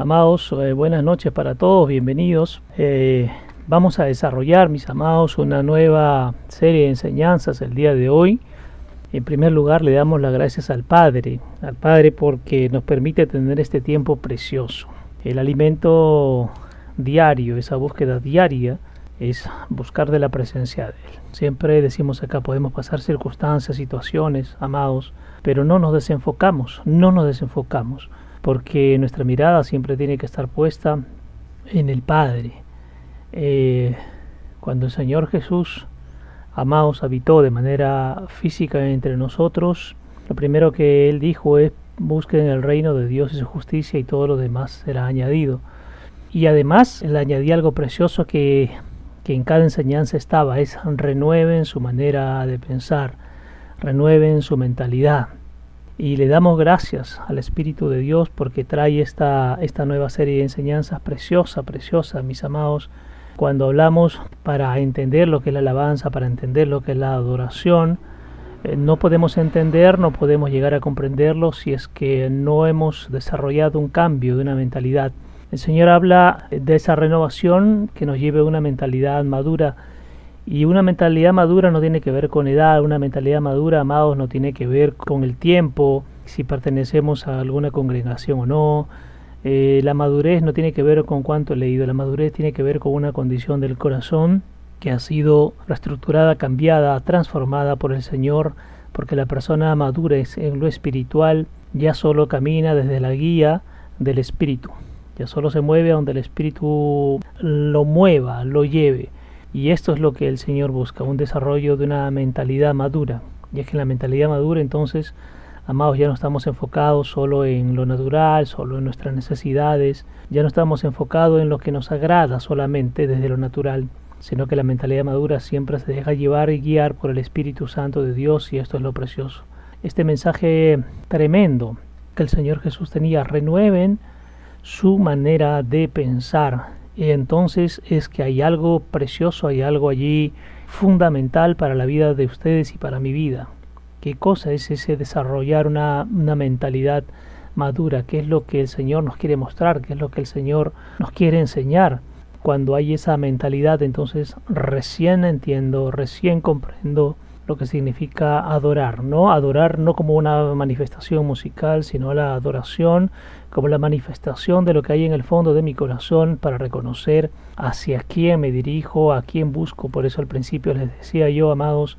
Amados, eh, buenas noches para todos, bienvenidos. Eh, vamos a desarrollar, mis amados, una nueva serie de enseñanzas el día de hoy. En primer lugar, le damos las gracias al Padre, al Padre porque nos permite tener este tiempo precioso. El alimento diario, esa búsqueda diaria, es buscar de la presencia de Él. Siempre decimos acá, podemos pasar circunstancias, situaciones, amados, pero no nos desenfocamos, no nos desenfocamos porque nuestra mirada siempre tiene que estar puesta en el Padre. Eh, cuando el Señor Jesús, amados, habitó de manera física entre nosotros, lo primero que Él dijo es, busquen el reino de Dios y su justicia y todo lo demás será añadido. Y además le añadí algo precioso que, que en cada enseñanza estaba, es renueven su manera de pensar, renueven su mentalidad y le damos gracias al Espíritu de Dios porque trae esta, esta nueva serie de enseñanzas preciosa, preciosa, mis amados. Cuando hablamos para entender lo que es la alabanza, para entender lo que es la adoración, eh, no podemos entender, no podemos llegar a comprenderlo si es que no hemos desarrollado un cambio de una mentalidad. El Señor habla de esa renovación que nos lleve a una mentalidad madura y una mentalidad madura no tiene que ver con edad, una mentalidad madura, amados, no tiene que ver con el tiempo, si pertenecemos a alguna congregación o no. Eh, la madurez no tiene que ver con cuánto he leído, la madurez tiene que ver con una condición del corazón que ha sido reestructurada, cambiada, transformada por el Señor, porque la persona madura en lo espiritual ya solo camina desde la guía del Espíritu, ya solo se mueve a donde el Espíritu lo mueva, lo lleve. Y esto es lo que el Señor busca, un desarrollo de una mentalidad madura. Y es que en la mentalidad madura entonces, amados, ya no estamos enfocados solo en lo natural, solo en nuestras necesidades, ya no estamos enfocados en lo que nos agrada solamente desde lo natural, sino que la mentalidad madura siempre se deja llevar y guiar por el Espíritu Santo de Dios y esto es lo precioso. Este mensaje tremendo que el Señor Jesús tenía, renueven su manera de pensar, entonces es que hay algo precioso, hay algo allí fundamental para la vida de ustedes y para mi vida. ¿Qué cosa es ese desarrollar una, una mentalidad madura? ¿Qué es lo que el Señor nos quiere mostrar? ¿Qué es lo que el Señor nos quiere enseñar? Cuando hay esa mentalidad, entonces recién entiendo, recién comprendo lo que significa adorar, ¿no? Adorar no como una manifestación musical, sino la adoración como la manifestación de lo que hay en el fondo de mi corazón para reconocer hacia quién me dirijo, a quién busco. Por eso al principio les decía yo, amados,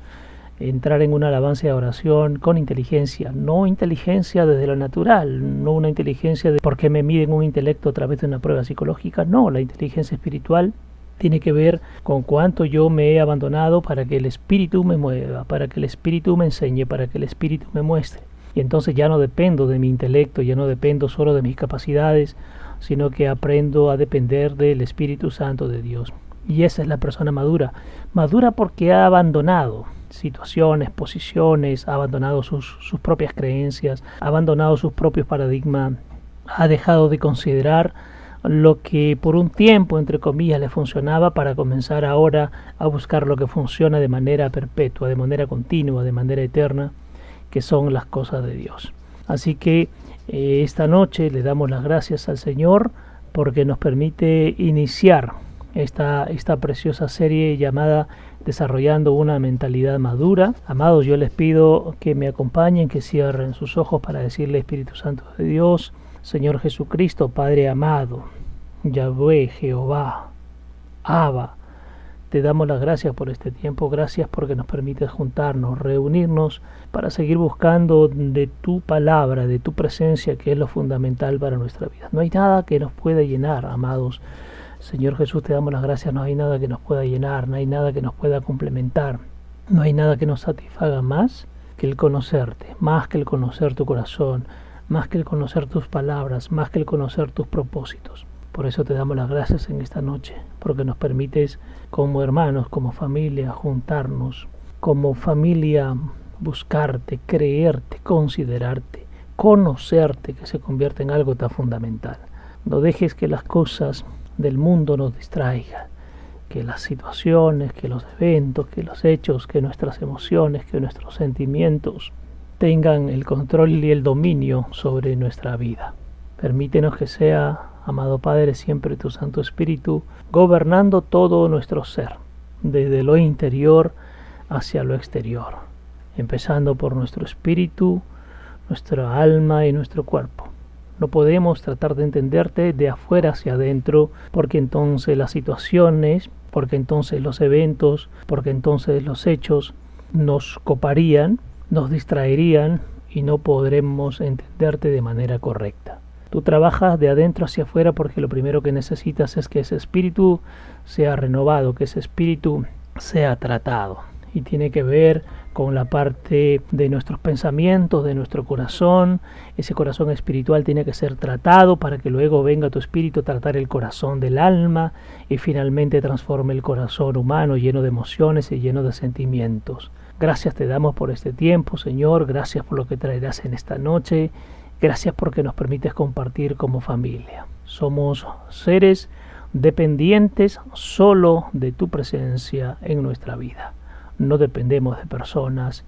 entrar en una alabanza y oración con inteligencia, no inteligencia desde lo natural, no una inteligencia de porque me miden un intelecto a través de una prueba psicológica, no, la inteligencia espiritual tiene que ver con cuánto yo me he abandonado para que el Espíritu me mueva, para que el Espíritu me enseñe, para que el Espíritu me muestre. Y entonces ya no dependo de mi intelecto, ya no dependo solo de mis capacidades, sino que aprendo a depender del Espíritu Santo de Dios. Y esa es la persona madura. Madura porque ha abandonado situaciones, posiciones, ha abandonado sus, sus propias creencias, ha abandonado sus propios paradigmas, ha dejado de considerar lo que por un tiempo, entre comillas, le funcionaba para comenzar ahora a buscar lo que funciona de manera perpetua, de manera continua, de manera eterna, que son las cosas de Dios. Así que eh, esta noche le damos las gracias al Señor porque nos permite iniciar esta, esta preciosa serie llamada Desarrollando una mentalidad madura. Amados, yo les pido que me acompañen, que cierren sus ojos para decirle Espíritu Santo de Dios, Señor Jesucristo, Padre amado, Yahweh, Jehová, Abba, te damos las gracias por este tiempo, gracias porque nos permites juntarnos, reunirnos para seguir buscando de tu palabra, de tu presencia, que es lo fundamental para nuestra vida. No hay nada que nos pueda llenar, amados. Señor Jesús, te damos las gracias, no hay nada que nos pueda llenar, no hay nada que nos pueda complementar, no hay nada que nos satisfaga más que el conocerte, más que el conocer tu corazón, más que el conocer tus palabras, más que el conocer tus propósitos. Por eso te damos las gracias en esta noche, porque nos permites como hermanos, como familia, juntarnos, como familia buscarte, creerte, considerarte, conocerte, que se convierte en algo tan fundamental. No dejes que las cosas del mundo nos distraigan, que las situaciones, que los eventos, que los hechos, que nuestras emociones, que nuestros sentimientos tengan el control y el dominio sobre nuestra vida. Permítenos que sea amado Padre, siempre tu Santo Espíritu, gobernando todo nuestro ser, desde lo interior hacia lo exterior, empezando por nuestro espíritu, nuestra alma y nuestro cuerpo. No podemos tratar de entenderte de afuera hacia adentro, porque entonces las situaciones, porque entonces los eventos, porque entonces los hechos nos coparían, nos distraerían y no podremos entenderte de manera correcta. Tú trabajas de adentro hacia afuera porque lo primero que necesitas es que ese espíritu sea renovado, que ese espíritu sea tratado y tiene que ver con la parte de nuestros pensamientos, de nuestro corazón. Ese corazón espiritual tiene que ser tratado para que luego venga tu espíritu a tratar el corazón del alma y finalmente transforme el corazón humano lleno de emociones y lleno de sentimientos. Gracias te damos por este tiempo, Señor. Gracias por lo que traerás en esta noche. Gracias porque nos permites compartir como familia. Somos seres dependientes solo de tu presencia en nuestra vida no dependemos de personas,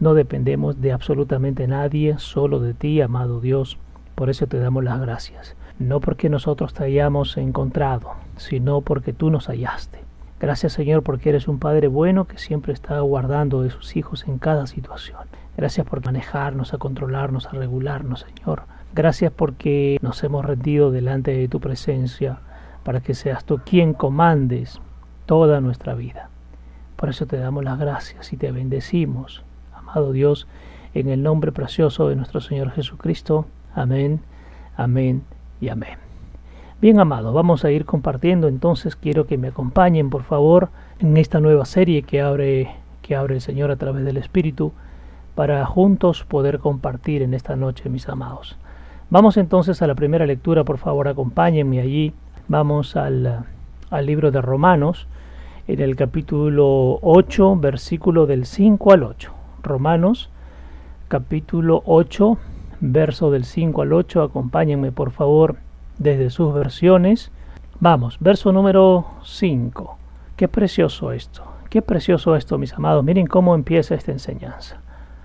no dependemos de absolutamente nadie, solo de ti, amado Dios. Por eso te damos las gracias. No porque nosotros te hayamos encontrado, sino porque tú nos hallaste. Gracias Señor porque eres un Padre bueno que siempre está guardando de sus hijos en cada situación. Gracias por manejarnos, a controlarnos, a regularnos, Señor. Gracias porque nos hemos rendido delante de tu presencia para que seas tú quien comandes toda nuestra vida. Por eso te damos las gracias y te bendecimos, amado Dios, en el nombre precioso de nuestro Señor Jesucristo. Amén, amén y amén. Bien, amado, vamos a ir compartiendo entonces. Quiero que me acompañen, por favor, en esta nueva serie que abre, que abre el Señor a través del Espíritu, para juntos poder compartir en esta noche, mis amados. Vamos entonces a la primera lectura, por favor, acompáñenme allí. Vamos al, al libro de Romanos, en el capítulo 8, versículo del 5 al 8. Romanos, capítulo 8, verso del 5 al 8. Acompáñenme por favor desde sus versiones. Vamos, verso número 5. Qué precioso esto. Qué precioso esto, mis amados. Miren cómo empieza esta enseñanza.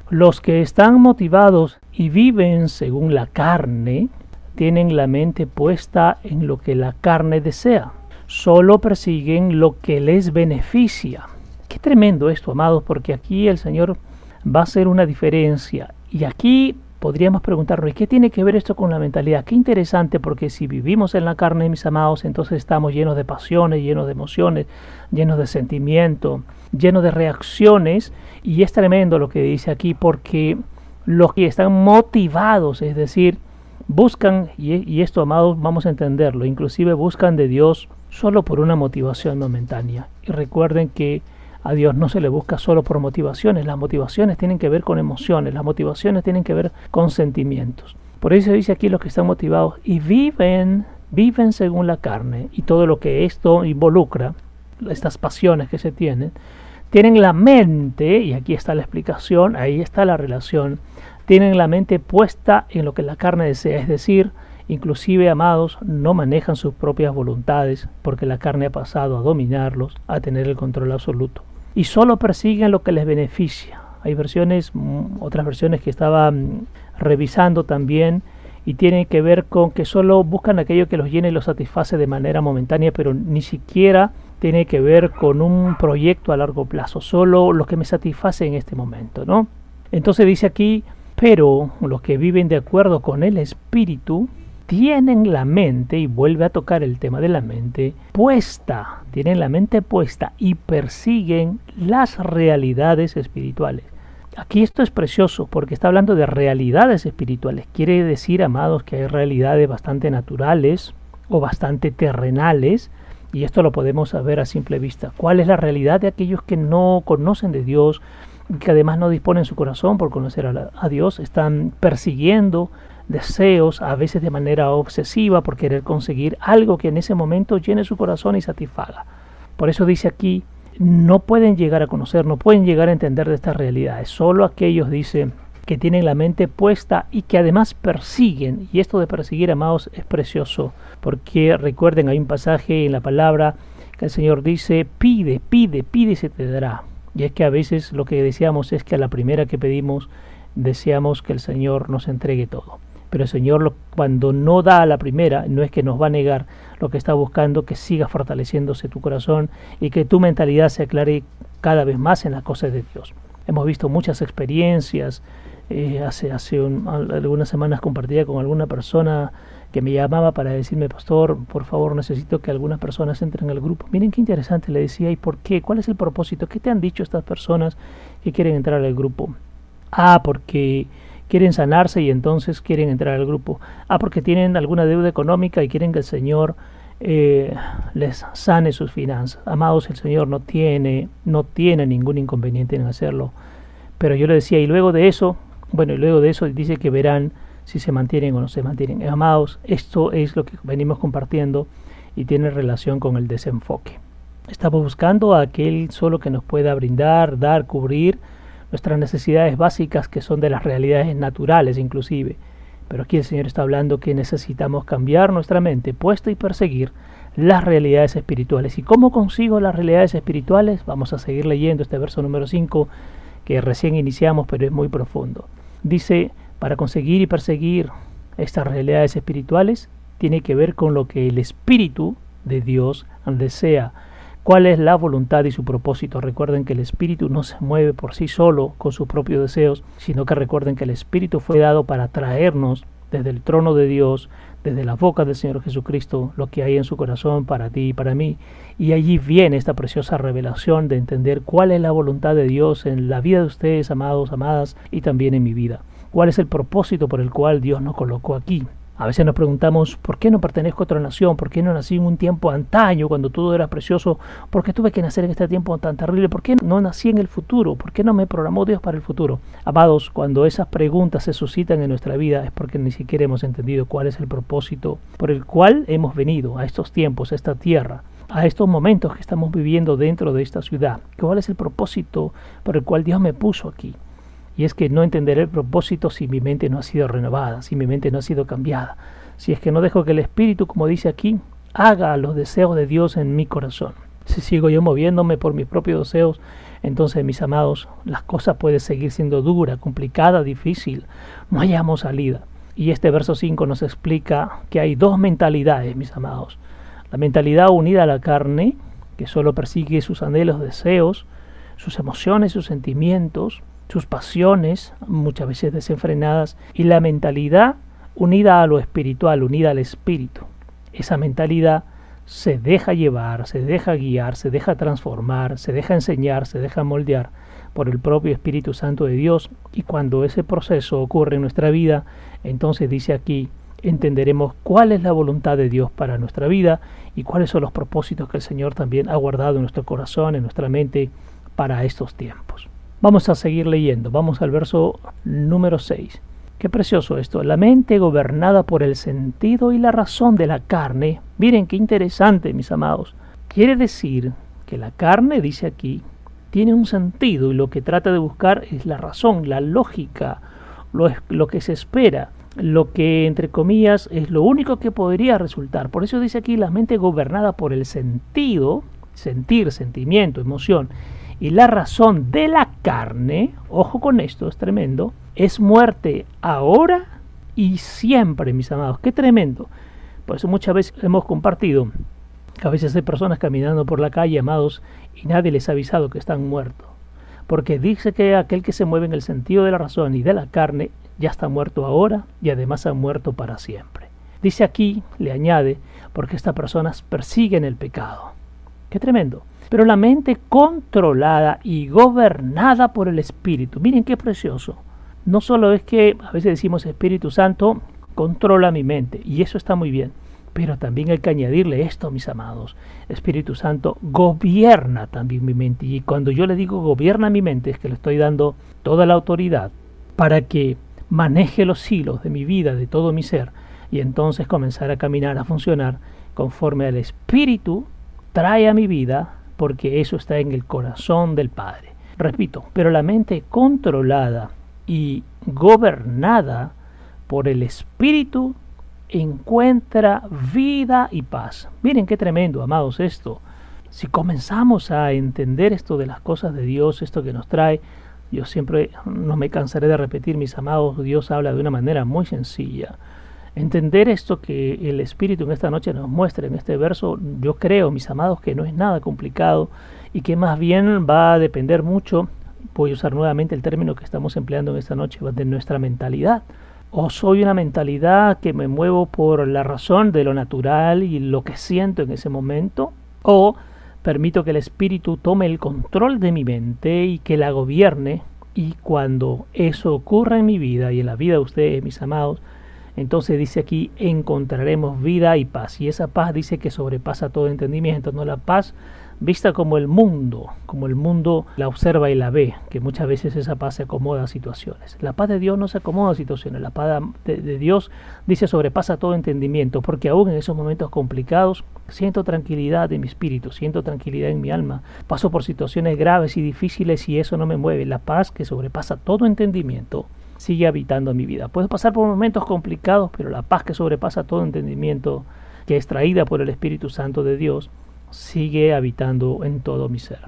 Los que están motivados y viven según la carne, tienen la mente puesta en lo que la carne desea solo persiguen lo que les beneficia. Qué tremendo esto, amados, porque aquí el Señor va a hacer una diferencia. Y aquí podríamos preguntarnos, ¿y qué tiene que ver esto con la mentalidad? Qué interesante, porque si vivimos en la carne, mis amados, entonces estamos llenos de pasiones, llenos de emociones, llenos de sentimientos, llenos de reacciones. Y es tremendo lo que dice aquí, porque los que están motivados, es decir, buscan, y, esto, amados, vamos a entenderlo, inclusive buscan de Dios solo por una motivación momentánea. Y recuerden que a Dios no se le busca solo por motivaciones, las motivaciones tienen que ver con emociones, las motivaciones tienen que ver con sentimientos. Por eso dice aquí los que están motivados y viven, viven según la carne y todo lo que esto involucra, estas pasiones que se tienen, tienen la mente, y aquí está la explicación, ahí está la relación, tienen la mente puesta en lo que la carne desea, es decir, inclusive amados, no manejan sus propias voluntades porque la carne ha pasado a dominarlos, a tener el control absoluto. Y solo persiguen lo que les beneficia. Hay versiones, mm, otras versiones que estaba revisando también y tienen que ver con que solo buscan aquello que los llene y los satisface de manera momentánea, pero ni siquiera tiene que ver con un proyecto a largo plazo, solo lo que me satisface en este momento, ¿no? Entonces dice aquí, pero los que viven de acuerdo con el espíritu tienen la mente, y vuelve a tocar el tema de la mente, puesta, tienen la mente puesta y persiguen las realidades espirituales. Aquí esto es precioso porque está hablando de realidades espirituales. Quiere decir, amados, que hay realidades bastante naturales o bastante terrenales, y esto lo podemos saber a simple vista. ¿Cuál es la realidad de aquellos que no conocen de Dios, que además no disponen su corazón por conocer a, Dios, están persiguiendo deseos, a veces de manera obsesiva, por querer conseguir algo que en ese momento llene su corazón y satisfaga. Por eso dice aquí, no pueden llegar a conocer, no pueden llegar a entender de estas realidades. Solo aquellos, dice, que tienen la mente puesta y que además persiguen. Y esto de perseguir, amados, es precioso, porque recuerden, hay un pasaje en la palabra que el Señor dice, pide, pide, pide y se te dará. Y es que a veces lo que deseamos es que a la primera que pedimos deseamos que el Señor nos entregue todo. Pero el Señor cuando no da a la primera, no es que nos va a negar, lo que está buscando que siga fortaleciéndose tu corazón y que tu mentalidad se aclare cada vez más en las cosas de Dios. Hemos visto muchas experiencias. Eh, hace hace algunas semanas compartía con alguna persona que me llamaba para decirme, pastor, por favor, necesito que algunas personas entren al grupo. Miren qué interesante, le decía, ¿y por qué? ¿Cuál es el propósito? ¿Qué te han dicho estas personas que quieren entrar al grupo? Ah, porque quieren sanarse y entonces quieren entrar al grupo. Ah, porque tienen alguna deuda económica y quieren que el Señor eh, les sane sus finanzas. Amados, el Señor no tiene, no tiene ningún inconveniente en hacerlo. Pero yo le decía, y luego de eso, bueno, y luego de eso dice que verán si se mantienen o no se mantienen. Amados, esto es lo que venimos compartiendo y tiene relación con el desenfoque. Estamos buscando a aquel solo que nos pueda brindar, dar, cubrir nuestras necesidades básicas que son de las realidades naturales inclusive. Pero aquí el Señor está hablando que necesitamos cambiar nuestra mente puesta y perseguir las realidades espirituales. ¿Y cómo consigo las realidades espirituales? Vamos a seguir leyendo este verso número 5 que recién iniciamos, pero es muy profundo. Dice, para conseguir y perseguir estas realidades espirituales, tiene que ver con lo que el Espíritu de Dios desea cuál es la voluntad y su propósito. Recuerden que el Espíritu no se mueve por sí solo con sus propios deseos, sino que recuerden que el Espíritu fue dado para traernos desde el trono de Dios, desde la boca del Señor Jesucristo, lo que hay en su corazón para ti y para mí. Y allí viene esta preciosa revelación de entender cuál es la voluntad de Dios en la vida de ustedes, amados, amadas, y también en mi vida. Cuál es el propósito por el cual Dios nos colocó aquí. A veces nos preguntamos, ¿por qué no pertenezco a otra nación? ¿Por qué no nací en un tiempo antaño cuando todo era precioso? ¿Por qué tuve que nacer en este tiempo tan terrible? ¿Por qué no nací en el futuro? ¿Por qué no me programó Dios para el futuro? Amados, cuando esas preguntas se suscitan en nuestra vida es porque ni siquiera hemos entendido cuál es el propósito por el cual hemos venido a estos tiempos, a esta tierra a estos momentos que estamos viviendo dentro de esta ciudad. ¿Cuál es el propósito por el cual Dios me puso aquí? Y es que no entenderé el propósito si mi mente no ha sido renovada, si mi mente no ha sido cambiada, si es que no dejo que el Espíritu, como dice aquí, haga los deseos de Dios en mi corazón. Si sigo yo moviéndome por mis propios deseos, entonces, mis amados, las cosas pueden seguir siendo dura, complicada, difícil. No hayamos salida. Y este verso 5 nos explica que hay dos mentalidades, mis amados. La mentalidad unida a la carne, que solo persigue sus anhelos, deseos, sus emociones, sus sentimientos, sus pasiones, muchas veces desenfrenadas, y la mentalidad unida a lo espiritual, unida al espíritu. Esa mentalidad se deja llevar, se deja guiar, se deja transformar, se deja enseñar, se deja moldear por el propio Espíritu Santo de Dios y cuando ese proceso ocurre en nuestra vida, entonces dice aquí, entenderemos cuál es la voluntad de Dios para nuestra vida y cuáles son los propósitos que el Señor también ha guardado en nuestro corazón, en nuestra mente para estos tiempos. Vamos a seguir leyendo. Vamos al verso número 6. Qué precioso esto. La mente gobernada por el sentido y la razón de la carne. Miren qué interesante, mis amados. Quiere decir que la carne, dice aquí, tiene un sentido y lo que trata de buscar es la razón, la lógica, lo, lo que se espera, lo que entre comillas es lo único que podría resultar. Por eso dice aquí la mente gobernada por el sentido, sentir, sentimiento, emoción y la razón de la carne, ojo con esto, es tremendo, es muerte ahora y siempre, mis amados. Qué tremendo. Por eso muchas veces hemos compartido que a veces hay personas caminando por la calle, amados, y nadie les ha avisado que están muertos. Porque dice que aquel que se mueve en el sentido de la razón y de la carne ya está muerto ahora y además ha muerto para siempre. Dice aquí, le añade, porque estas personas persiguen el pecado. Qué tremendo. Pero la mente controlada y gobernada por el Espíritu. Miren qué precioso. No solo es que a veces decimos Espíritu Santo controla mi mente, y eso está muy bien. Pero también hay que añadirle esto, mis amados. Espíritu Santo gobierna también mi mente. Y cuando yo le digo gobierna mi mente, es que le estoy dando toda la autoridad para que maneje los hilos de mi vida, de todo mi ser, y entonces comenzar a caminar, a funcionar conforme al Espíritu trae a mi vida porque eso está en el corazón del Padre. Repito, pero la mente controlada y gobernada por el Espíritu encuentra vida y paz. Miren qué tremendo, amados, esto. Si comenzamos a entender esto de las cosas de Dios, esto que nos trae Yo siempre no me cansaré de repetir, mis amados, Dios habla de una manera muy sencilla. Entender esto que el Espíritu en esta noche nos muestra en este verso, yo creo, mis amados, que no es nada complicado y que más bien va a depender mucho, voy a usar nuevamente el término que estamos empleando en esta noche, de nuestra mentalidad. O soy una mentalidad que me muevo por la razón de lo natural y lo que siento en ese momento, o permito que el Espíritu tome el control de mi mente y que la gobierne, y cuando eso ocurra en mi vida y en la vida de ustedes, mis amados, entonces dice aquí, encontraremos vida y paz. Y esa paz dice que sobrepasa todo entendimiento, no la paz vista como el mundo, como el mundo la observa y la ve, que muchas veces esa paz se acomoda a situaciones. La paz de Dios no se acomoda a situaciones, la paz de, Dios dice sobrepasa todo entendimiento, porque aún en esos momentos complicados siento tranquilidad en mi espíritu, siento tranquilidad en mi alma, paso por situaciones graves y difíciles y eso no me mueve. La paz que sobrepasa todo entendimiento sigue habitando mi vida. Puedo pasar por momentos complicados, pero la paz que sobrepasa todo entendimiento, que es traída por el Espíritu Santo de Dios, sigue habitando en todo mi ser.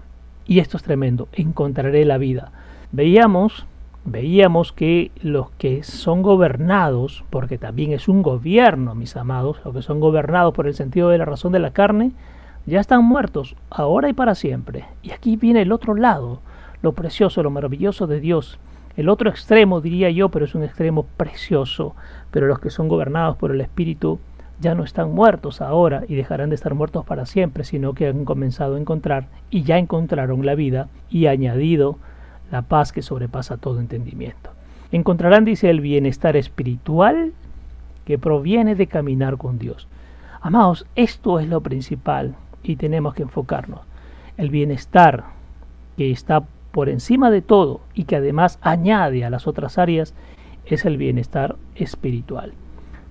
Y esto es tremendo, encontraré la vida. Veíamos, veíamos que los que son gobernados, porque también es un gobierno, mis amados, los que son gobernados por el sentido de la razón de la carne, ya están muertos, ahora y para siempre. Y aquí viene el otro lado, lo precioso, lo maravilloso de Dios, el otro extremo, diría yo, pero es un extremo precioso. Pero los que son gobernados por el Espíritu ya no están muertos ahora y dejarán de estar muertos para siempre, sino que han comenzado a encontrar y ya encontraron la vida y añadido la paz que sobrepasa todo entendimiento. Encontrarán, dice, el bienestar espiritual que proviene de caminar con Dios. Amados, esto es lo principal y tenemos que enfocarnos. El bienestar que está por encima de todo y que además añade a las otras áreas es el bienestar espiritual.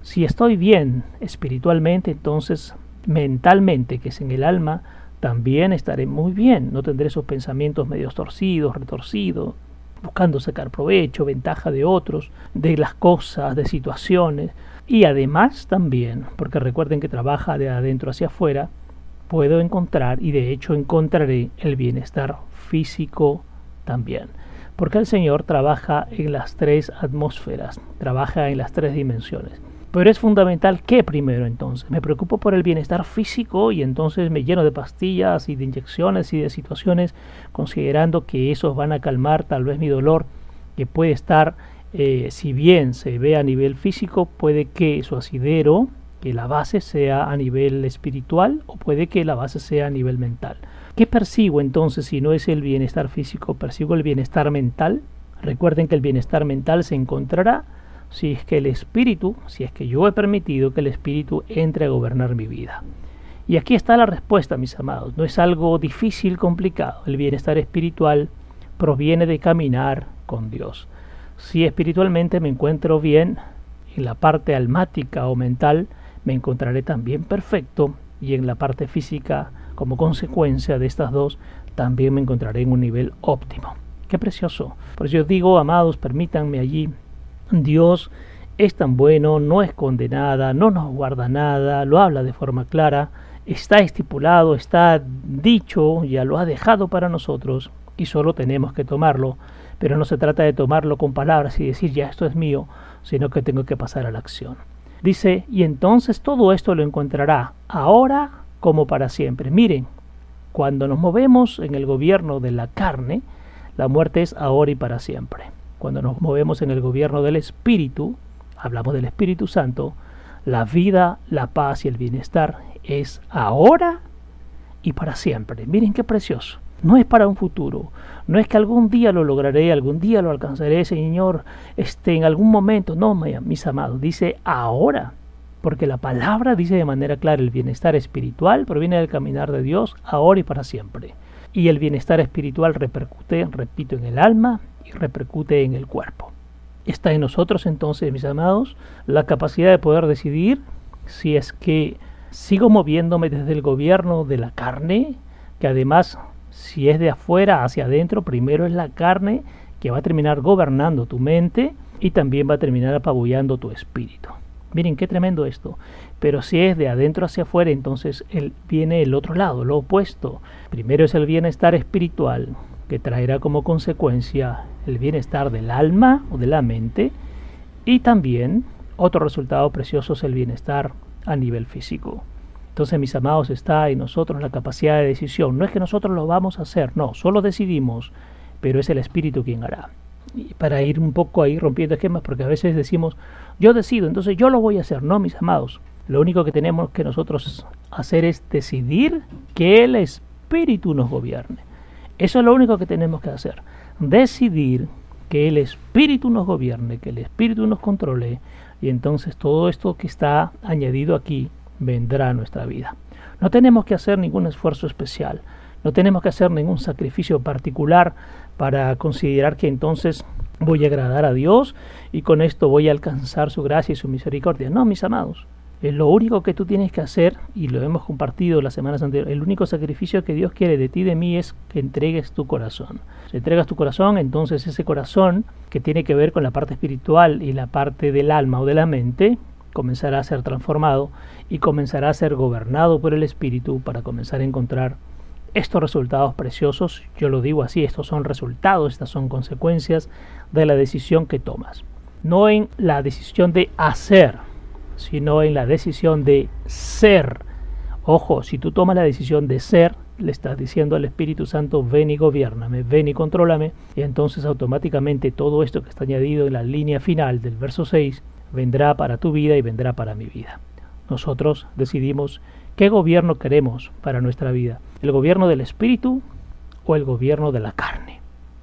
Si estoy bien espiritualmente, entonces mentalmente, que es en el alma, también estaré muy bien. No tendré esos pensamientos medios torcidos, retorcidos, buscando sacar provecho, ventaja de otros, de las cosas, de situaciones. Y además también, porque recuerden que trabaja de adentro hacia afuera, puedo encontrar y de hecho encontraré el bienestar físico, también. Porque el Señor trabaja en las tres atmósferas, trabaja en las tres dimensiones. Pero es fundamental que primero entonces me preocupo por el bienestar físico y entonces me lleno de pastillas y de inyecciones y de situaciones considerando que esos van a calmar tal vez mi dolor que puede estar, eh, si bien se ve a nivel físico, puede que su asidero, que la base sea a nivel espiritual o puede que la base sea a nivel mental. ¿Qué persigo entonces si no es el bienestar físico? ¿Persigo el bienestar mental? Recuerden que el bienestar mental se encontrará si es que el espíritu, si es que yo he permitido que el espíritu entre a gobernar mi vida. Y aquí está la respuesta, mis amados. No es algo difícil, complicado. El bienestar espiritual proviene de caminar con Dios. Si espiritualmente me encuentro bien, en la parte almática o mental, me encontraré también perfecto y en la parte física como consecuencia de estas dos, también me encontraré en un nivel óptimo. Qué precioso. Por eso yo digo, amados, permítanme allí, Dios es tan bueno, no esconde nada, no nos guarda nada, lo habla de forma clara, está estipulado, está dicho, ya lo ha dejado para nosotros y solo tenemos que tomarlo. Pero no se trata de tomarlo con palabras y decir ya esto es mío, sino que tengo que pasar a la acción. Dice, y entonces todo esto lo encontrará ahora como para siempre. Miren, cuando nos movemos en el gobierno de la carne, la muerte es ahora y para siempre. Cuando nos movemos en el gobierno del Espíritu, hablamos del Espíritu Santo, la vida, la paz y el bienestar es ahora y para siempre. Miren qué precioso. No es para un futuro, no es que algún día lo lograré, algún día lo alcanzaré, Señor, este, en algún momento. No, mis amados, dice ahora porque la palabra dice de manera clara el bienestar espiritual proviene del caminar de Dios ahora y para siempre. Y el bienestar espiritual repercute, repito, en el alma y repercute en el cuerpo. Está en nosotros entonces, mis amados, la capacidad de poder decidir si es que sigo moviéndome desde el gobierno de la carne, que además si es de afuera hacia adentro, primero es la carne que va a terminar gobernando tu mente y también va a terminar apabullando tu espíritu. Miren qué tremendo esto. Pero si es de adentro hacia afuera, entonces viene el otro lado, lo opuesto. Primero es el bienestar espiritual, que traerá como consecuencia el bienestar del alma o de la mente y también otro resultado precioso es el bienestar a nivel físico. Entonces, mis amados, está en nosotros la capacidad de decisión. No es que nosotros lo vamos a hacer, no, solo decidimos, pero es el Espíritu quien hará. Para ir un poco ahí rompiendo esquemas, porque a veces decimos, yo decido, entonces yo lo voy a hacer. No, mis amados, lo único que tenemos que nosotros hacer es decidir que el Espíritu nos gobierne. Eso es lo único que tenemos que hacer. Decidir que el Espíritu nos gobierne, que el Espíritu nos controle, y entonces todo esto que está añadido aquí vendrá a nuestra vida. No tenemos que hacer ningún esfuerzo especial, no tenemos que hacer ningún sacrificio particular para considerar que entonces voy a agradar a Dios y con esto voy a alcanzar su gracia y su misericordia. No, mis amados, es lo único que tú tienes que hacer, y lo hemos compartido las semanas anteriores, el único sacrificio que Dios quiere de ti y de mí es que entregues tu corazón. Si entregas tu corazón, entonces ese corazón que tiene que ver con la parte espiritual y la parte del alma o de la mente, comenzará a ser transformado y comenzará a ser gobernado por el Espíritu para comenzar a encontrar estos resultados preciosos. Yo lo digo así, estos son resultados, estas son consecuencias de la decisión que tomas. No en la decisión de hacer, sino en la decisión de ser. Ojo, si tú tomas la decisión de ser, le estás diciendo al Espíritu Santo, ven y gobiername, ven y contrólame, y entonces automáticamente todo esto que está añadido en la línea final del verso 6 vendrá para tu vida y vendrá para mi vida. Nosotros decidimos qué gobierno queremos para nuestra vida, el gobierno del Espíritu o el gobierno de la carne.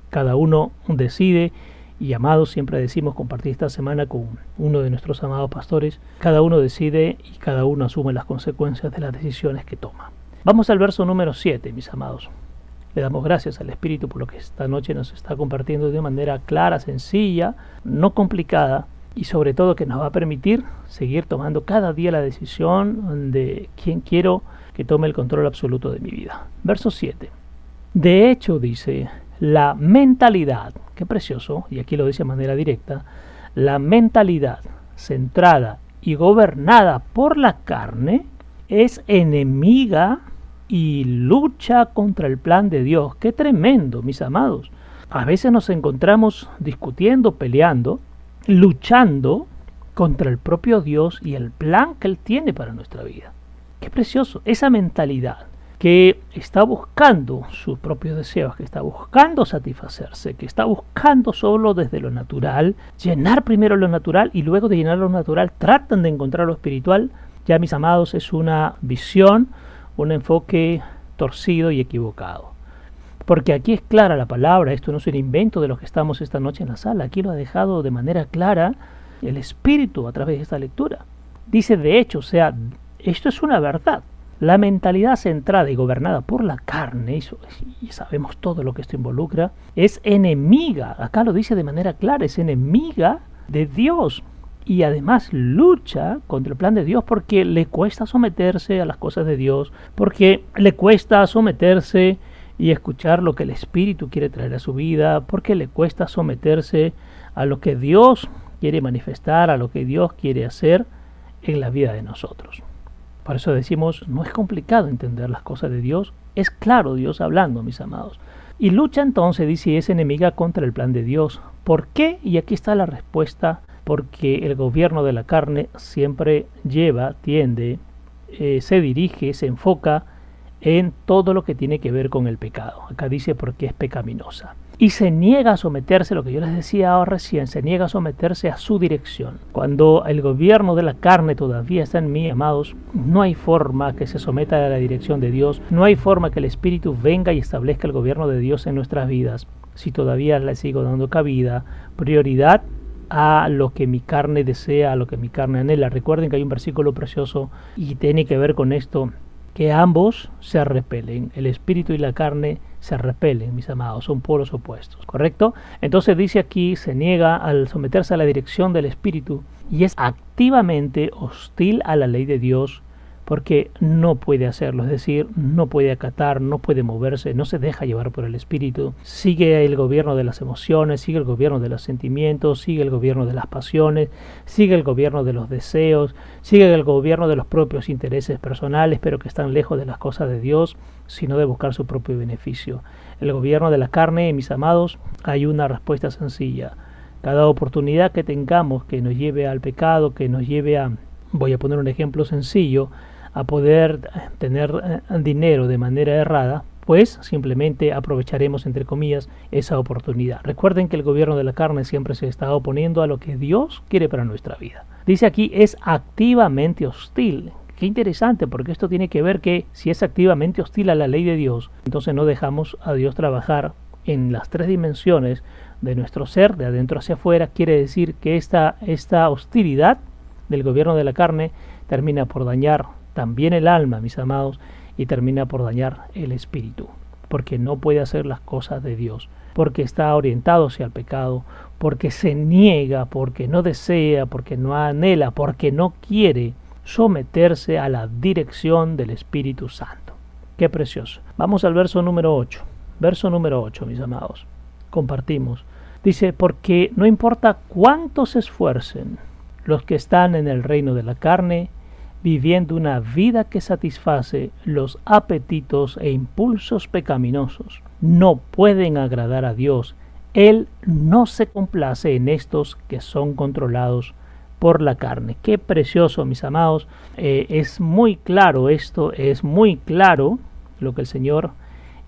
Cada uno decide y amados, siempre decimos compartir esta semana con uno de nuestros amados pastores, cada uno decide y cada uno asume las consecuencias de las decisiones que toma. Vamos al verso número 7, mis amados. Le damos gracias al Espíritu por lo que esta noche nos está compartiendo de manera clara, sencilla, no complicada, y sobre todo que nos va a permitir seguir tomando cada día la decisión de quién quiero que tome el control absoluto de mi vida. Verso 7. De hecho, dice, la mentalidad, qué precioso, y aquí lo dice de manera directa, la mentalidad centrada y gobernada por la carne es enemiga y lucha contra el plan de Dios. Qué tremendo, mis amados. A veces nos encontramos discutiendo, peleando, luchando contra el propio Dios y el plan que Él tiene para nuestra vida. Qué precioso, esa mentalidad que está buscando sus propios deseos, que está buscando satisfacerse, que está buscando solo desde lo natural, llenar primero lo natural y luego de llenar lo natural tratan de encontrar lo espiritual, ya mis amados es una visión, un enfoque torcido y equivocado. Porque aquí es clara la palabra, esto no es un invento de los que estamos esta noche en la sala, aquí lo ha dejado de manera clara el Espíritu a través de esta lectura. Dice de hecho, o sea, esto es una verdad. La mentalidad centrada y gobernada por la carne, y sabemos todo lo que esto involucra, es enemiga, acá lo dice de manera clara, es enemiga de Dios. Y además lucha contra el plan de Dios porque le cuesta someterse a las cosas de Dios, porque le cuesta someterse y escuchar lo que el Espíritu quiere traer a su vida, porque le cuesta someterse a lo que Dios quiere manifestar, a lo que Dios quiere hacer en la vida de nosotros. Por eso decimos, no es complicado entender las cosas de Dios, es claro Dios hablando, mis amados. Y lucha entonces, dice, es enemiga contra el plan de Dios. ¿Por qué? Y aquí está la respuesta, porque el gobierno de la carne siempre lleva, tiende, eh, se dirige, se enfoca en todo lo que tiene que ver con el pecado. Acá dice porque es pecaminosa. Y se niega a someterse, lo que yo les decía ahora recién, se niega a someterse a su dirección. Cuando el gobierno de la carne todavía está en mí, amados, no hay forma que se someta a la dirección de Dios, no hay forma que el Espíritu venga y establezca el gobierno de Dios en nuestras vidas, si todavía le sigo dando cabida, prioridad a lo que mi carne desea, a lo que mi carne anhela. Recuerden que hay un versículo precioso y tiene que ver con esto que ambos se repelen, el espíritu y la carne se repelen, mis amados, son polos opuestos, ¿correcto? Entonces dice aquí, se niega al someterse a la dirección del espíritu y es activamente hostil a la ley de Dios porque no puede hacerlo, es decir, no puede acatar, no puede moverse, no se deja llevar por el espíritu, sigue el gobierno de las emociones, sigue el gobierno de los sentimientos, sigue el gobierno de las pasiones, sigue el gobierno de los deseos, sigue el gobierno de los propios intereses personales, pero que están lejos de las cosas de Dios, sino de buscar su propio beneficio. El gobierno de la carne, mis amados, hay una respuesta sencilla. Cada oportunidad que tengamos que nos lleve al pecado, que nos lleve a, voy a poner un ejemplo sencillo, a poder tener eh, dinero de manera errada, pues simplemente aprovecharemos, entre comillas, esa oportunidad. Recuerden que el gobierno de la carne siempre se está oponiendo a lo que Dios quiere para nuestra vida. Dice aquí, es activamente hostil. Qué interesante, porque esto tiene que ver que si es activamente hostil a la ley de Dios, entonces no dejamos a Dios trabajar en las tres dimensiones de nuestro ser, de adentro hacia afuera, quiere decir que esta, esta hostilidad del gobierno de la carne termina por dañar también el alma, mis amados, y termina por dañar el espíritu, porque no puede hacer las cosas de Dios, porque está orientado hacia el pecado, porque se niega, porque no desea, porque no anhela, porque no quiere someterse a la dirección del Espíritu Santo. Qué precioso. Vamos al verso número 8. Verso número 8, mis amados. Compartimos. Dice, porque no importa cuántos se esfuercen los que están en el reino de la carne, viviendo una vida que satisface los apetitos e impulsos pecaminosos. No pueden agradar a Dios. Él no se complace en estos que son controlados por la carne. Qué precioso, mis amados. Eh, es muy claro esto, es muy claro lo que el Señor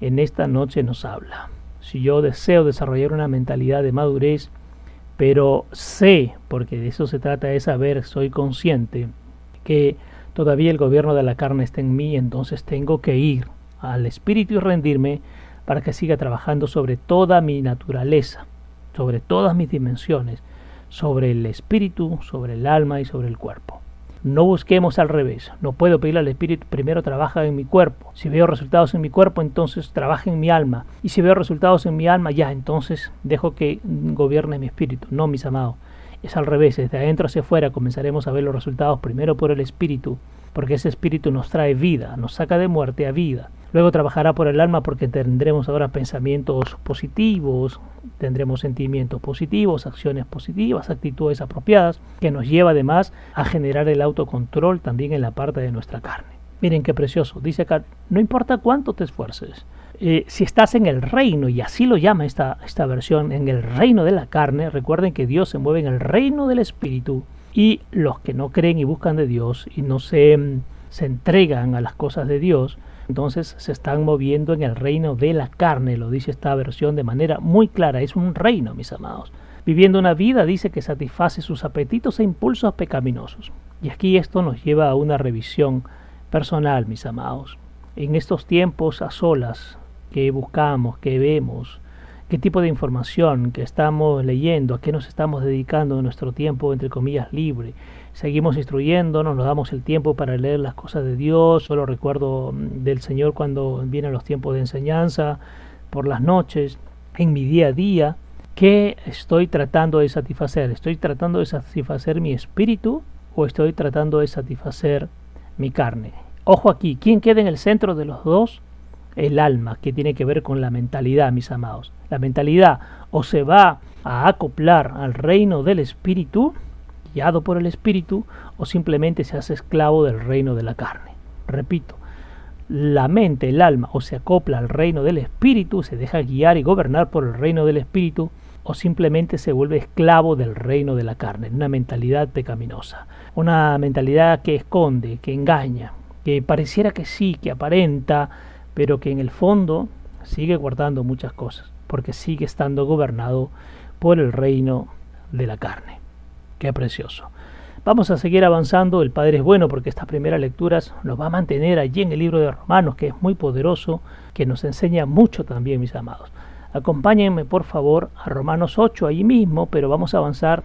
en esta noche nos habla. Si yo deseo desarrollar una mentalidad de madurez, pero sé, porque de eso se trata de saber, soy consciente que todavía el gobierno de la carne está en mí, entonces tengo que ir al Espíritu y rendirme para que siga trabajando sobre toda mi naturaleza, sobre todas mis dimensiones, sobre el Espíritu, sobre el alma y sobre el cuerpo. No busquemos al revés. No puedo pedirle al Espíritu primero trabaja en mi cuerpo. Si veo resultados en mi cuerpo, entonces trabaja en mi alma. Y si veo resultados en mi alma, ya, entonces dejo que gobierne mi espíritu. No, mis amados es al revés, desde adentro hacia afuera comenzaremos a ver los resultados primero por el espíritu, porque ese espíritu nos trae vida, nos saca de muerte a vida. Luego trabajará por el alma porque tendremos ahora pensamientos positivos, tendremos sentimientos positivos, acciones positivas, actitudes apropiadas, que nos lleva además a generar el autocontrol también en la parte de nuestra carne. Miren qué precioso, dice acá, no importa cuánto te esfuerces, eh, si estás en el reino, y así lo llama esta, esta versión, en el reino de la carne, recuerden que Dios se mueve en el reino del Espíritu, y los que no creen y buscan de Dios y no se, mm, se entregan a las cosas de Dios, entonces se están moviendo en el reino de la carne, lo dice esta versión de manera muy clara, es un reino, mis amados. Viviendo una vida, dice que satisface sus apetitos e impulsos pecaminosos. Y aquí esto nos lleva a una revisión personal, mis amados. En estos tiempos a solas, que buscamos, que vemos, qué tipo de información que estamos leyendo, a qué nos estamos dedicando nuestro tiempo, entre comillas, libre. Seguimos instruyéndonos, nos damos el tiempo para leer las cosas de Dios. Solo recuerdo mm, del Señor cuando vienen los tiempos de enseñanza, por las noches, en mi día a día. ¿Qué estoy tratando de satisfacer? ¿Estoy tratando de satisfacer mi espíritu o estoy tratando de satisfacer mi carne? Ojo aquí, ¿quién queda en el centro de los dos? El alma, que tiene que ver con la mentalidad, mis amados. La mentalidad o se va a acoplar al reino del espíritu, guiado por el espíritu, o simplemente se hace esclavo del reino de la carne. Repito, la mente, el alma, o se acopla al reino del espíritu, se deja guiar y gobernar por el reino del espíritu, o simplemente se vuelve esclavo del reino de la carne, una mentalidad pecaminosa, una mentalidad que esconde, que engaña, que pareciera que sí, que aparenta, pero que en el fondo sigue guardando muchas cosas, porque sigue estando gobernado por el reino de la carne. Qué precioso. Vamos a seguir avanzando, el Padre es bueno porque estas primeras lecturas nos va a mantener allí en el libro de Romanos, que es muy poderoso, que nos enseña mucho también, mis amados. Acompáñenme por favor a Romanos 8 allí mismo, pero vamos a avanzar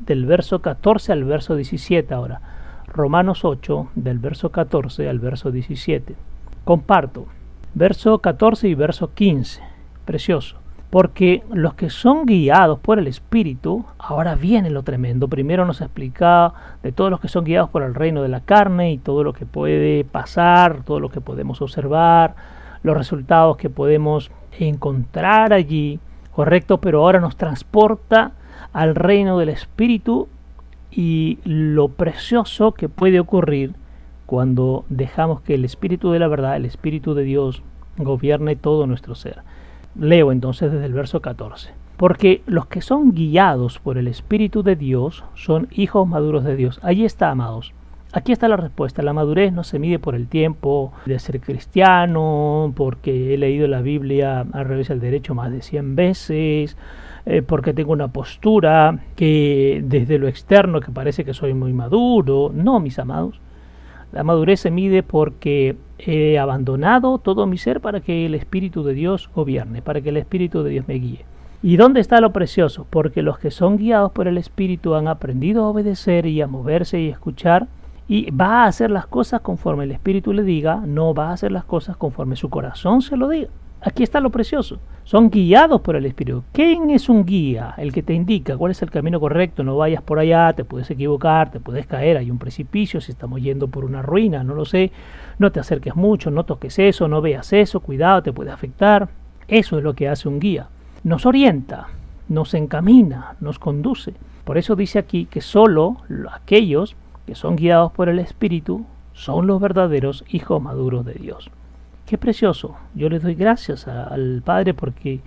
del verso 14 al verso 17 ahora. Romanos 8, del verso 14 al verso 17. Comparto verso 14 y verso 15. Precioso. Porque los que son guiados por el Espíritu, ahora viene lo tremendo. Primero nos explica de todos los que son guiados por el reino de la carne y todo lo que puede pasar, todo lo que podemos observar, los resultados que podemos encontrar allí, correcto, pero ahora nos transporta al reino del Espíritu y lo precioso que puede ocurrir cuando dejamos que el Espíritu de la verdad, el Espíritu de Dios, gobierne todo nuestro ser. Leo entonces desde el verso 14. Porque los que son guiados por el Espíritu de Dios son hijos maduros de Dios. Allí está, amados. Aquí está la respuesta. La madurez no se mide por el tiempo de ser cristiano, porque he leído la Biblia al revés del derecho más de 100 veces, eh, porque tengo una postura que desde lo externo que parece que soy muy maduro. No, mis amados. La madurez se mide porque he abandonado todo mi ser para que el Espíritu de Dios gobierne, para que el Espíritu de Dios me guíe. ¿Y dónde está lo precioso? Porque los que son guiados por el Espíritu han aprendido a obedecer y a moverse y escuchar y va a hacer las cosas conforme el Espíritu le diga, no va a hacer las cosas conforme su corazón se lo diga. Aquí está lo precioso. Son guiados por el Espíritu. ¿Quién es un guía? El que te indica cuál es el camino correcto. No vayas por allá, te puedes equivocar, te puedes caer. Hay un precipicio, si estamos yendo por una ruina, no lo sé. No te acerques mucho, no toques eso, no veas eso, cuidado, te puede afectar. Eso es lo que hace un guía. Nos orienta, nos encamina, nos conduce. Por eso dice aquí que solo aquellos que son guiados por el Espíritu son los verdaderos hijos maduros de Dios. Qué precioso. Yo le doy gracias al Padre porque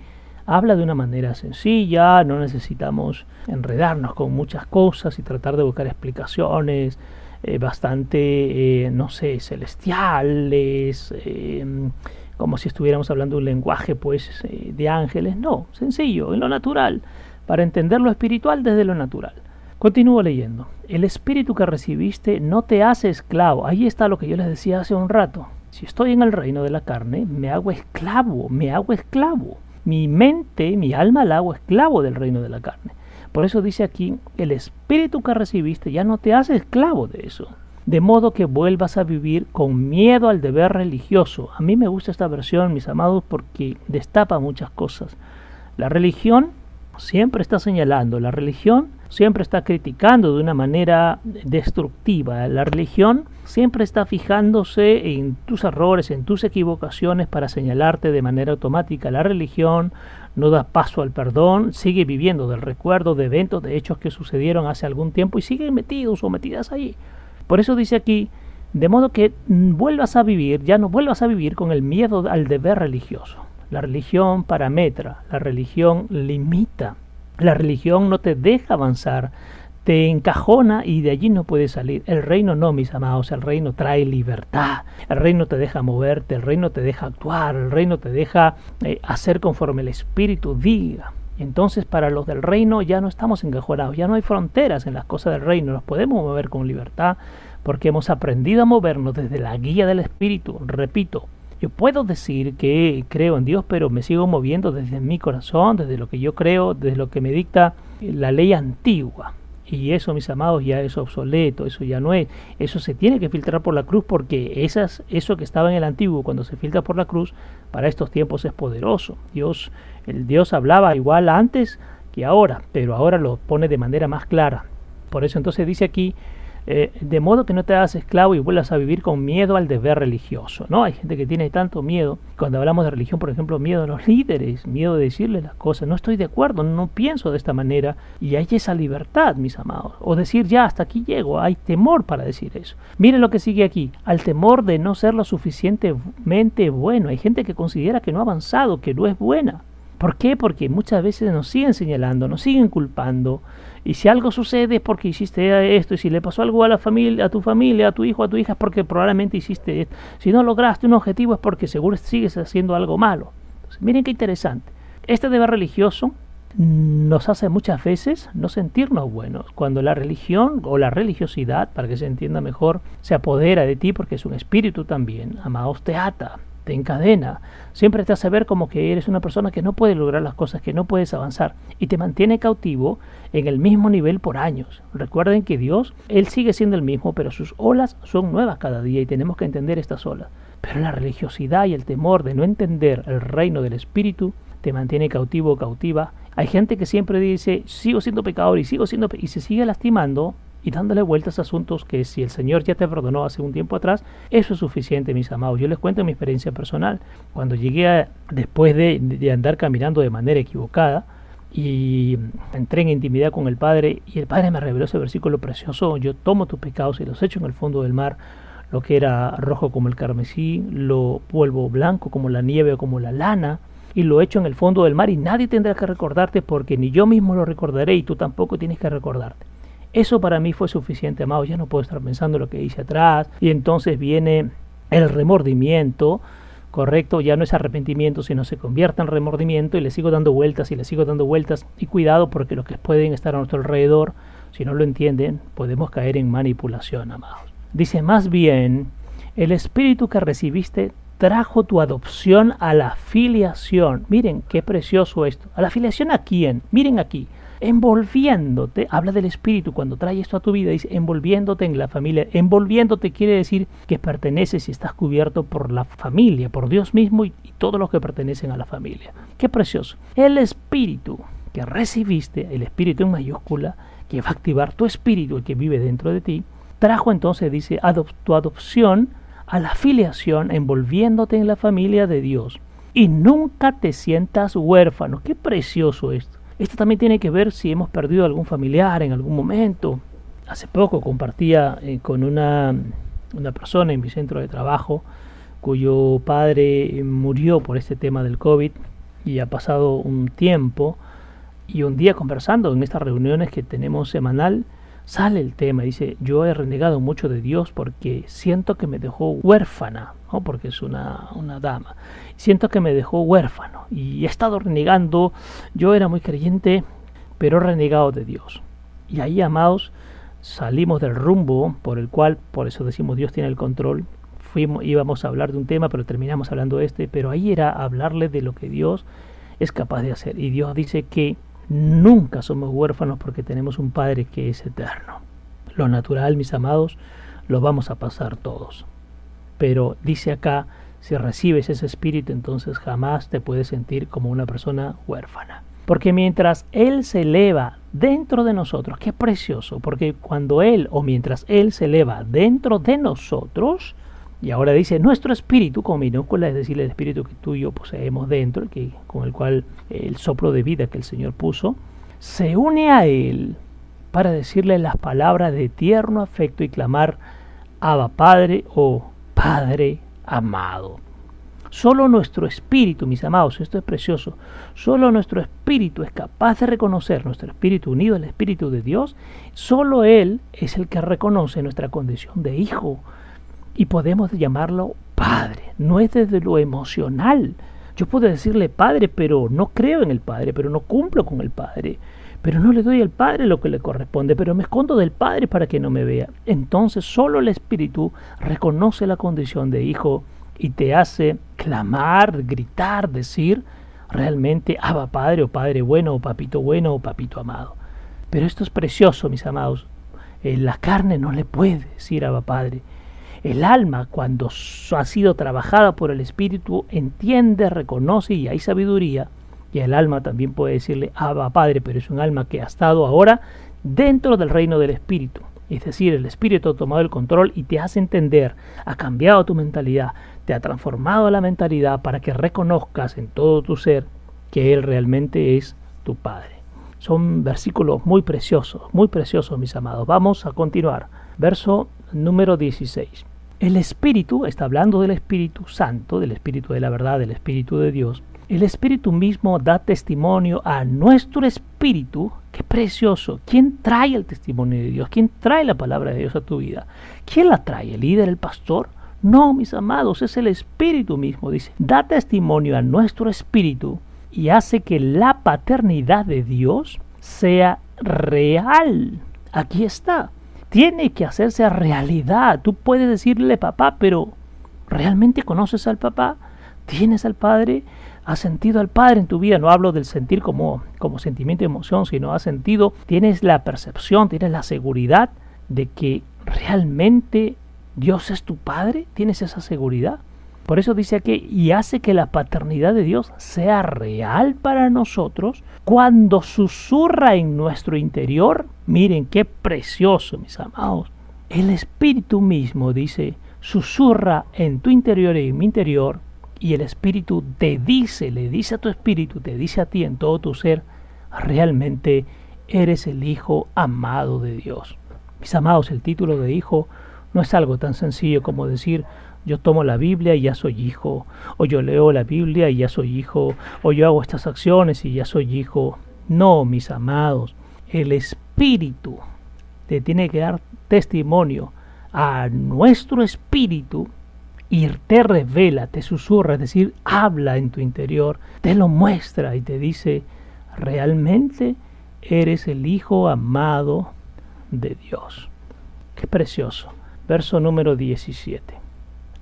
habla de una manera sencilla, no necesitamos enredarnos con muchas cosas y tratar de buscar explicaciones eh, bastante, eh, no sé, celestiales, em, como si estuviéramos hablando un lenguaje pues eh, de ángeles. No, sencillo, en lo natural, para entender lo espiritual desde lo natural. Continúo leyendo. El espíritu que recibiste no te hace esclavo. Ahí está lo que yo les decía hace un rato. Si estoy en el reino de la carne, me hago esclavo, me hago esclavo. Mi mente, mi alma la hago esclavo del reino de la carne. Por eso dice aquí, el espíritu que recibiste ya no te hace esclavo de eso. De modo que vuelvas a vivir con miedo al deber religioso. A mí me gusta esta versión, mis amados, porque destapa muchas cosas. La religión siempre está señalando, la religión siempre está criticando de una manera destructiva. La religión siempre está fijándose en tus errores, en tus equivocaciones para señalarte de manera automática. La religión no da paso al perdón, sigue viviendo del recuerdo de eventos, de hechos que sucedieron hace algún tiempo y siguen metidos o metidas ahí. Por eso dice aquí, de modo que vuelvas a vivir, ya no vuelvas a vivir con el miedo al deber religioso. La religión parametra, la religión limita, la religión no te deja avanzar, te encajona y de allí no puedes salir. El reino no, mis amados, el reino trae libertad, el reino te deja moverte, el reino te deja actuar, el reino te deja eh, hacer conforme el Espíritu diga. Entonces para los del reino ya no estamos encajonados, ya no hay fronteras en las cosas del reino, nos podemos mover con libertad porque hemos aprendido a movernos desde la guía del Espíritu, repito, yo puedo decir que creo en Dios, pero me sigo moviendo desde mi corazón, desde lo que yo creo, desde lo que me dicta la ley antigua. Y eso, mis amados, ya es obsoleto, eso ya no es. Eso se tiene que filtrar por la cruz porque esas, eso que estaba en el antiguo, cuando se filtra por la cruz, para estos tiempos es poderoso. Dios, el Dios hablaba igual antes que ahora, pero ahora lo pone de manera más clara. Por eso entonces dice aquí, eh, de modo que no te hagas esclavo y vuelvas a vivir con miedo al deber religioso. ¿no? Hay gente que tiene tanto miedo. Cuando hablamos de religión, por ejemplo, miedo a los líderes, miedo de decirles las cosas. No estoy de acuerdo, no pienso de esta manera. Y hay esa libertad, mis amados. O decir, ya, hasta aquí llego. Hay temor para decir eso. Miren lo que sigue aquí. Al temor de no ser lo suficientemente bueno. Hay gente que considera que no ha avanzado, que no es buena. ¿Por qué? Porque muchas veces nos siguen señalando, nos siguen culpando. Y si algo sucede es porque hiciste esto. Y si le pasó algo a la familia, a tu familia, a tu hijo, a tu hija, es porque probablemente hiciste esto. Si no lograste un objetivo es porque seguro sigues haciendo algo malo. miren qué interesante. Este deber religioso nos hace muchas veces no sentirnos buenos. Cuando la religión o la religiosidad, para que se entienda mejor, se apodera de ti porque es un espíritu también, amados, te ata, te encadena, siempre te hace ver como que eres una persona que no puede lograr las cosas, que no puedes avanzar y te mantiene cautivo en el mismo nivel por años. Recuerden que Dios, Él sigue siendo el mismo, pero sus olas son nuevas cada día y tenemos que entender estas olas. Pero la religiosidad y el temor de no entender el reino del Espíritu te mantiene cautivo o cautiva. Hay gente que siempre dice, sigo siendo pecador y sigo siendo y se sigue lastimando y dándole vueltas a asuntos que si el Señor ya te perdonó hace un tiempo atrás, eso es suficiente, mis amados. Yo les cuento mi experiencia personal. Cuando llegué después de, de andar caminando de manera equivocada, y entré en intimidad con el Padre y el Padre me reveló ese versículo precioso, yo tomo tus pecados y los echo en el fondo del mar, lo que era rojo como el carmesí, lo vuelvo blanco como la nieve o como la lana, y lo echo en el fondo del mar y nadie tendrá que recordarte porque ni yo mismo lo recordaré y tú tampoco tienes que recordarte. Eso para mí fue suficiente, amado. Ya no puedo estar pensando lo que hice atrás. Y entonces viene el remordimiento, correcto, ya no es arrepentimiento, sino se convierte en remordimiento y le sigo dando vueltas y le sigo dando vueltas. Y cuidado porque los que pueden estar a nuestro alrededor, si no lo entienden, podemos caer en manipulación, amados. Dice más bien, el espíritu que recibiste trajo tu adopción a la filiación. Miren qué precioso esto. ¿A la filiación a quién? Miren aquí envolviéndote, habla del espíritu cuando trae esto a tu vida, dice envolviéndote en la familia. Envolviéndote quiere decir que perteneces y estás cubierto por la familia, por Dios mismo y, todos los que pertenecen a la familia. Qué precioso. El espíritu que recibiste, el espíritu en mayúscula, que va a activar tu espíritu, el que vive dentro de ti, trajo entonces, dice, tu adopción a la filiación, envolviéndote en la familia de Dios. Y nunca te sientas huérfano. Qué precioso esto. Esto también tiene que ver si hemos perdido algún familiar en algún momento. Hace poco compartía eh, con una, una persona en mi centro de trabajo cuyo padre murió por este tema del COVID y ha pasado un tiempo y un día conversando en estas reuniones que tenemos semanal, sale el tema, dice, yo he renegado mucho de Dios porque siento que me dejó huérfana, ¿no? porque es una, una dama, siento que me dejó huérfano y he estado renegando, yo era muy creyente, pero he renegado de Dios. Y ahí, amados, salimos del rumbo por el cual, por eso decimos Dios tiene el control, fuimos, íbamos a hablar de un tema, pero terminamos hablando de este, pero ahí era hablarle de lo que Dios es capaz de hacer. Y Dios dice que Nunca somos huérfanos porque tenemos un Padre que es eterno. Lo natural, mis amados, lo vamos a pasar todos. Pero dice acá, si recibes ese espíritu, entonces jamás te puedes sentir como una persona huérfana. Porque mientras Él se eleva dentro de nosotros, qué precioso, porque cuando Él o mientras Él se eleva dentro de nosotros, y ahora dice nuestro espíritu con minúscula, es decir, el espíritu que tú y yo poseemos dentro, que, con el cual el soplo de vida que el Señor puso, se une a Él para decirle las palabras de tierno afecto y clamar Abba Padre o Padre amado. Solo nuestro espíritu, mis amados, esto es precioso, solo nuestro espíritu es capaz de reconocer, nuestro espíritu unido al espíritu de Dios, solo Él es el que reconoce nuestra condición de hijo, y podemos llamarlo Padre. No es desde lo emocional. Yo puedo decirle Padre, pero no creo en el Padre, pero no cumplo con el Padre. Pero no le doy al Padre lo que le corresponde, pero me escondo del Padre para que no me vea. Entonces solo el Espíritu reconoce la condición de hijo y te hace clamar, gritar, decir realmente Abba Padre o Padre bueno o Papito bueno o Papito amado. Pero esto es precioso, mis amados. Eh, la carne no le puede decir Abba Padre. El alma, cuando ha sido trabajada por el Espíritu, entiende, reconoce y hay sabiduría. Y el alma también puede decirle, Abba Padre, pero es un alma que ha estado ahora dentro del reino del Espíritu. Es decir, el Espíritu ha tomado el control y te hace entender, ha cambiado tu mentalidad, te ha transformado la mentalidad para que reconozcas en todo tu ser que Él realmente es tu Padre. Son versículos muy preciosos, muy preciosos, mis amados. Vamos a continuar. Verso número 16. El Espíritu, está hablando del Espíritu Santo, del Espíritu de la verdad, del Espíritu de Dios. El Espíritu mismo da testimonio a nuestro Espíritu. Qué precioso. ¿Quién trae el testimonio de Dios? ¿Quién trae la palabra de Dios a tu vida? ¿Quién la trae? ¿El líder, el pastor? No, mis amados, es el Espíritu mismo. Dice, da testimonio a nuestro Espíritu y hace que la paternidad de Dios sea real. Aquí está tiene que hacerse realidad. Tú puedes decirle papá, pero ¿realmente conoces al papá? ¿Tienes al padre? ¿Has sentido al padre en tu vida? No hablo del sentir como, como sentimiento de emoción, sino has sentido, tienes la percepción, tienes la seguridad de que realmente Dios es tu padre. ¿Tienes esa seguridad? Por eso dice aquí, y hace que la paternidad de Dios sea real para nosotros cuando susurra en nuestro interior. Miren qué precioso, mis amados. El Espíritu mismo dice, susurra en tu interior y en mi interior, y el Espíritu te dice, le dice a tu Espíritu, te dice a ti en todo tu ser, realmente eres el Hijo amado de Dios. Mis amados, el título de Hijo no es algo tan sencillo como decir, yo tomo la Biblia y ya soy hijo, o yo leo la Biblia y ya soy hijo, o yo hago estas acciones y ya soy hijo. No, mis amados, el Espíritu te tiene que dar testimonio a nuestro espíritu y te revela, te susurra, es decir, habla en tu interior, te lo muestra y te dice, realmente eres el Hijo amado de Dios. Qué precioso. Verso número 17.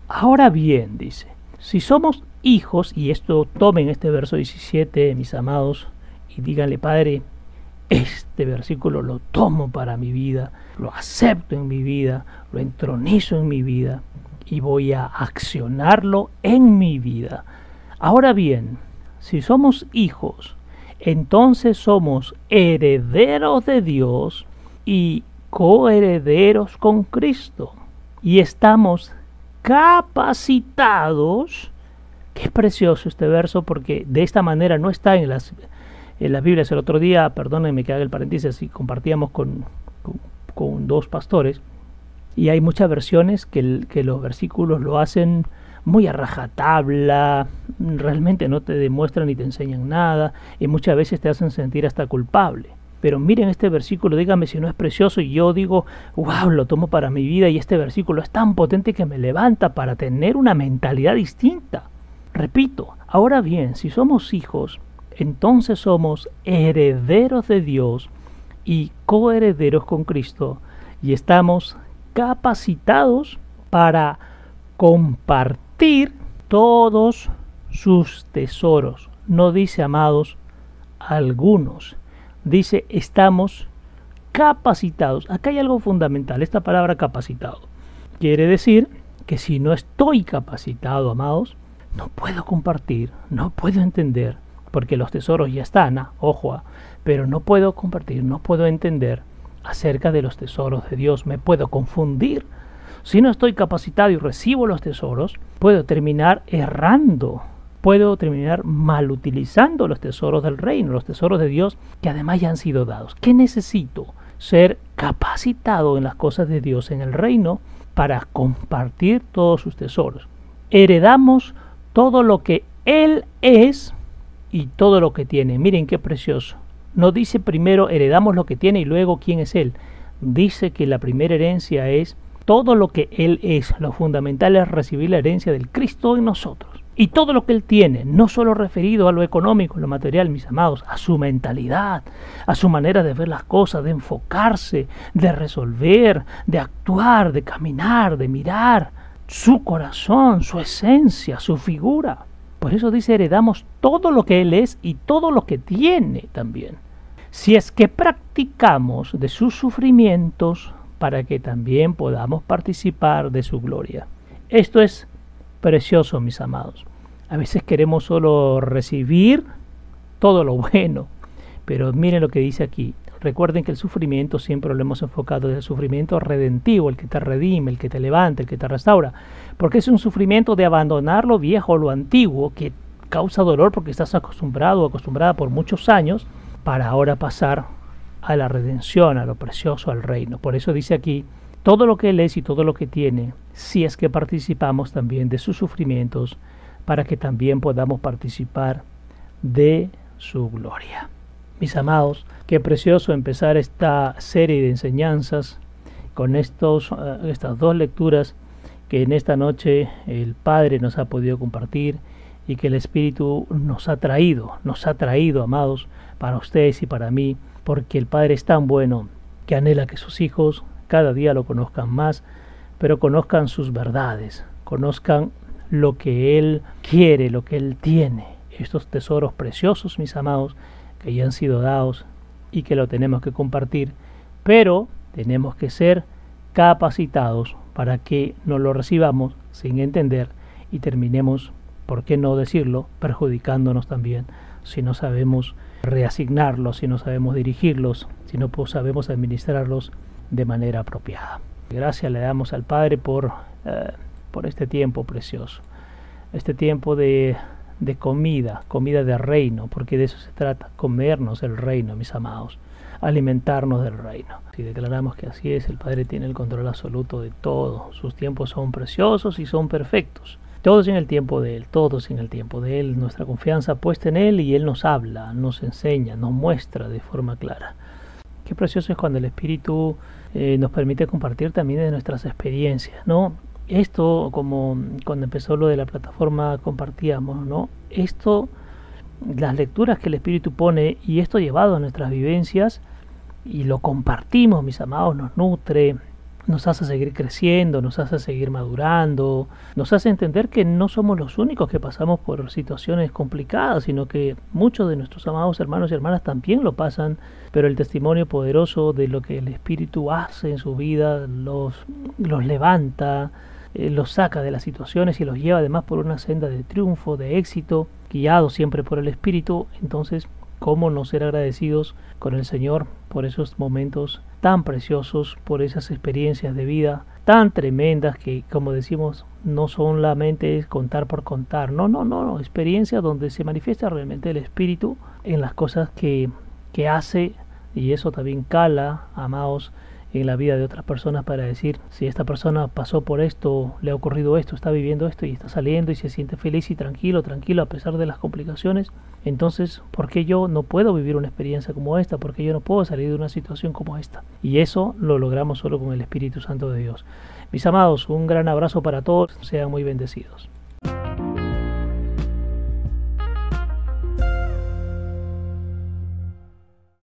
Ahora bien, dice, si somos hijos, y esto tomen este verso 17, mis amados, y díganle, Padre, este versículo lo tomo para mi vida, lo acepto en mi vida, lo entronizo en mi vida y voy a accionarlo en mi vida. Ahora bien, si somos hijos, entonces somos herederos de Dios y coherederos con Cristo. Y estamos capacitados. Qué precioso este verso porque de esta manera no está en las, en las Biblias. El otro día, perdónenme que haga el paréntesis, y compartíamos con, con, dos pastores y hay muchas versiones que, que los versículos lo hacen muy a rajatabla, realmente no te demuestran ni te enseñan nada y muchas veces te hacen sentir hasta culpable. Pero miren este versículo, dígame si no es precioso y yo digo, wow, lo tomo para mi vida y este versículo es tan potente que me levanta para tener una mentalidad distinta. Repito, ahora bien, si somos hijos, entonces somos herederos de Dios y coherederos con Cristo y estamos capacitados para compartir todos sus tesoros. No dice, amados, algunos dice estamos capacitados. Acá hay algo fundamental, esta palabra capacitado. Quiere decir que si no estoy capacitado, amados, no puedo compartir, no puedo entender, porque los tesoros ya están, ¿ah? ojo, ¿ah? pero no puedo compartir, no puedo entender acerca de los tesoros de Dios, me puedo confundir. Si no estoy capacitado y recibo los tesoros, puedo terminar errando puedo terminar mal utilizando los tesoros del reino, los tesoros de Dios que además ya han sido dados. ¿Qué necesito? Ser capacitado en las cosas de Dios en el reino para compartir todos sus tesoros. Heredamos todo lo que Él es y todo lo que tiene. Miren qué precioso. No dice primero heredamos lo que tiene y luego quién es Él. Dice que la primera herencia es todo lo que Él es. Lo fundamental es recibir la herencia del Cristo en nosotros y todo lo que él tiene, no solo referido a lo económico, lo material, mis amados, a su mentalidad, a su manera de ver las cosas, de enfocarse, de resolver, de actuar, de caminar, de mirar, su corazón, su esencia, su figura. Por eso dice, heredamos todo lo que él es y todo lo que tiene también. Si es que practicamos de sus sufrimientos para que también podamos participar de su gloria. Esto es precioso, mis amados. A veces queremos solo recibir todo lo bueno, pero miren lo que dice aquí. Recuerden que el sufrimiento siempre lo hemos enfocado el sufrimiento redentivo, el que te redime, el que te levanta, el que te restaura, porque es un sufrimiento de abandonar lo viejo, lo antiguo, que causa dolor porque estás acostumbrado o acostumbrada por muchos años, para ahora pasar a la redención, a lo precioso, al reino. Por eso dice aquí, todo lo que Él es y todo lo que tiene, si es que participamos también de sus sufrimientos, para que también podamos participar de su gloria. Mis amados, qué precioso empezar esta serie de enseñanzas con estos, eh, estas dos lecturas que en esta noche el Padre nos ha podido compartir y que el Espíritu nos ha traído, nos ha traído, amados, para ustedes y para mí, porque el Padre es tan bueno que anhela que sus hijos cada día lo conozcan más, pero conozcan sus verdades, conozcan lo que Él quiere, lo que Él tiene. Estos tesoros preciosos, mis amados, que ya han sido dados y que lo tenemos que compartir, pero tenemos que ser capacitados para que nos lo recibamos sin entender y terminemos, por qué no decirlo, perjudicándonos también si no sabemos reasignarlos, si no sabemos dirigirlos, si no sabemos administrarlos de manera apropiada. Gracias le damos al Padre por, eh, por este tiempo precioso, este tiempo de, de comida, comida de reino, porque de eso se trata, comernos el reino, mis amados alimentarnos del reino. Si declaramos que así es, el Padre tiene el control absoluto de todo. Sus tiempos son preciosos y son perfectos. Todos en el tiempo de Él, todos en el tiempo de Él. Nuestra confianza puesta en Él y Él nos habla, nos enseña, nos muestra de forma clara. Qué precioso es cuando el Espíritu eh, nos permite compartir también de nuestras experiencias, ¿no? Esto, como cuando empezó lo de la plataforma compartíamos, ¿no? Esto las lecturas que el Espíritu pone y esto llevado a nuestras vivencias y lo compartimos, mis amados, nos nutre, nos hace seguir creciendo, nos hace seguir madurando, nos hace entender que no somos los únicos que pasamos por situaciones complicadas, sino que muchos de nuestros amados hermanos y hermanas también lo pasan, pero el testimonio poderoso de lo que el Espíritu hace en su vida los, los levanta, eh, los saca de las situaciones y los lleva además por una senda de triunfo, de éxito, guiado siempre por el Espíritu, entonces, ¿cómo no ser agradecidos con el Señor por esos momentos tan preciosos, por esas experiencias de vida tan tremendas que, como decimos, no solamente es contar por contar, no, no, no, no, experiencias donde se manifiesta realmente el Espíritu en las cosas que, que hace y eso también cala, amados, en la vida de otras personas para decir si esta persona pasó por esto, le ha ocurrido esto, está viviendo esto y está saliendo y se siente feliz y tranquilo, tranquilo a pesar de las complicaciones, entonces, ¿por qué yo no puedo vivir una experiencia como esta? ¿Por qué yo no puedo salir de una situación como esta? Y eso lo logramos solo con el Espíritu Santo de Dios. Mis amados, un gran abrazo para todos, sean muy bendecidos.